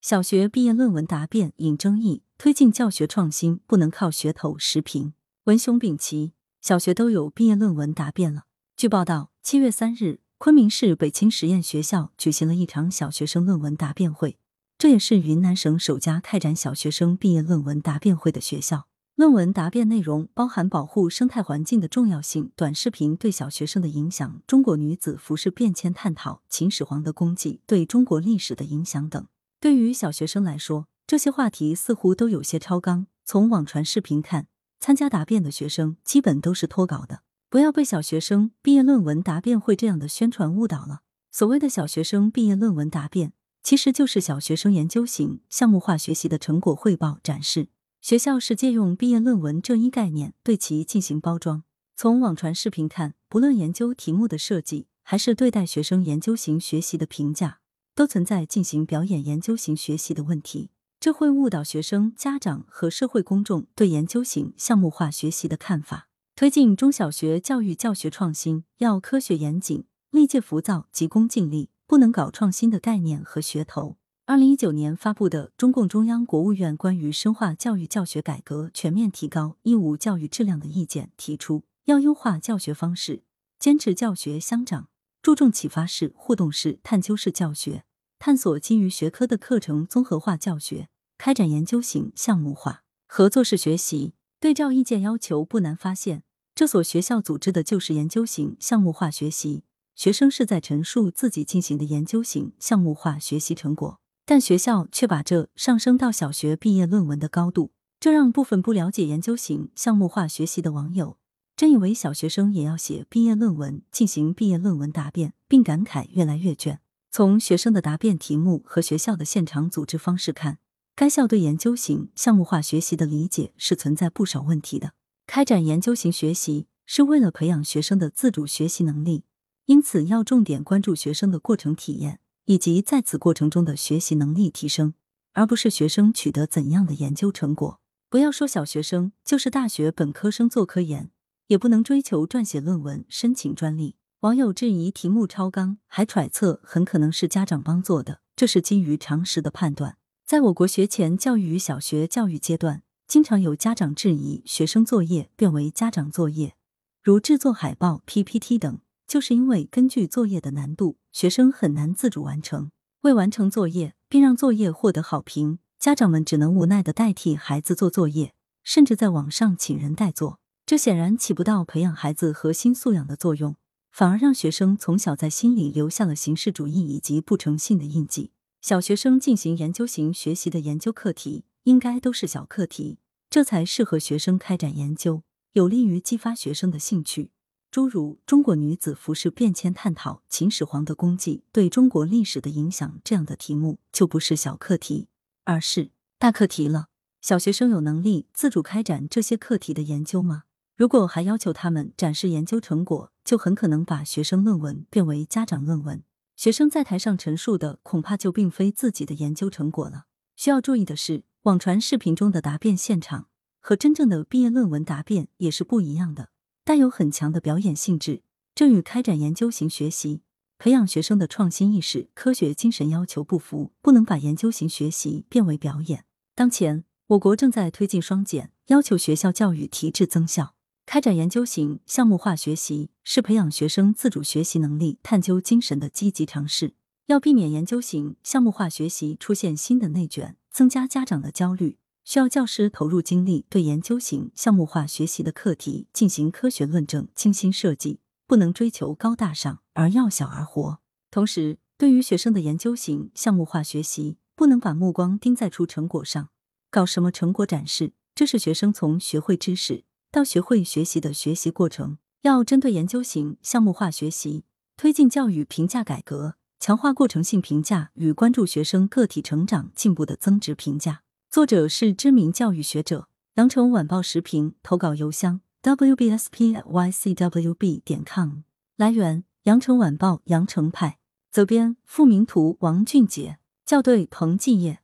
小学毕业论文答辩引争议，推进教学创新不能靠噱头时评。文雄丙奇，小学都有毕业论文答辩了。据报道，七月三日，昆明市北青实验学校举行了一场小学生论文答辩会，这也是云南省首家开展小学生毕业论文答辩会的学校。论文答辩内容包含保护生态环境的重要性、短视频对小学生的影响、中国女子服饰变迁探讨、秦始皇的功绩对中国历史的影响等。对于小学生来说，这些话题似乎都有些超纲。从网传视频看，参加答辩的学生基本都是脱稿的。不要被小学生毕业论文答辩会这样的宣传误导了。所谓的小学生毕业论文答辩，其实就是小学生研究型项目化学习的成果汇报展示。学校是借用毕业论文这一概念对其进行包装。从网传视频看，不论研究题目的设计，还是对待学生研究型学习的评价。都存在进行表演研究型学习的问题，这会误导学生、家长和社会公众对研究型项目化学习的看法。推进中小学教育教学创新，要科学严谨、历届浮躁、急功近利，不能搞创新的概念和噱头。二零一九年发布的中共中央、国务院关于深化教育教学改革、全面提高义务教育质量的意见提出，要优化教学方式，坚持教学相长，注重启发式、互动式、探究式教学。探索基于学科的课程综合化教学，开展研究型项目化合作式学习。对照意见要求不难发现，这所学校组织的就是研究型项目化学习，学生是在陈述自己进行的研究型项目化学习成果，但学校却把这上升到小学毕业论文的高度，这让部分不了解研究型项目化学习的网友真以为小学生也要写毕业论文，进行毕业论文答辩，并感慨越来越卷。从学生的答辩题目和学校的现场组织方式看，该校对研究型项目化学习的理解是存在不少问题的。开展研究型学习是为了培养学生的自主学习能力，因此要重点关注学生的过程体验以及在此过程中的学习能力提升，而不是学生取得怎样的研究成果。不要说小学生，就是大学本科生做科研，也不能追求撰写论文、申请专利。网友质疑题目超纲，还揣测很可能是家长帮做的，这是基于常识的判断。在我国学前教育与小学教育阶段，经常有家长质疑学生作业变为家长作业，如制作海报、PPT 等，就是因为根据作业的难度，学生很难自主完成。为完成作业并让作业获得好评，家长们只能无奈的代替孩子做作业，甚至在网上请人代做，这显然起不到培养孩子核心素养的作用。反而让学生从小在心里留下了形式主义以及不诚信的印记。小学生进行研究型学习的研究课题，应该都是小课题，这才适合学生开展研究，有利于激发学生的兴趣。诸如中国女子服饰变迁探讨、秦始皇的功绩对中国历史的影响这样的题目，就不是小课题，而是大课题了。小学生有能力自主开展这些课题的研究吗？如果还要求他们展示研究成果，就很可能把学生论文变为家长论文。学生在台上陈述的恐怕就并非自己的研究成果了。需要注意的是，网传视频中的答辩现场和真正的毕业论文答辩也是不一样的，带有很强的表演性质。这与开展研究型学习、培养学生的创新意识、科学精神要求不符。不能把研究型学习变为表演。当前，我国正在推进双减，要求学校教育提质增效。开展研究型项目化学习是培养学生自主学习能力、探究精神的积极尝试。要避免研究型项目化学习出现新的内卷，增加家长的焦虑，需要教师投入精力对研究型项目化学习的课题进行科学论证、精心设计，不能追求高大上而要小而活。同时，对于学生的研究型项目化学习，不能把目光盯在出成果上，搞什么成果展示？这是学生从学会知识。到学会学习的学习过程，要针对研究型项目化学习，推进教育评价改革，强化过程性评价与关注学生个体成长进步的增值评价。作者是知名教育学者，羊城晚报时评投稿邮箱 wbspycwb 点 com。来源：羊城晚报羊城派，责编：付明图，王俊杰，校对：彭继业。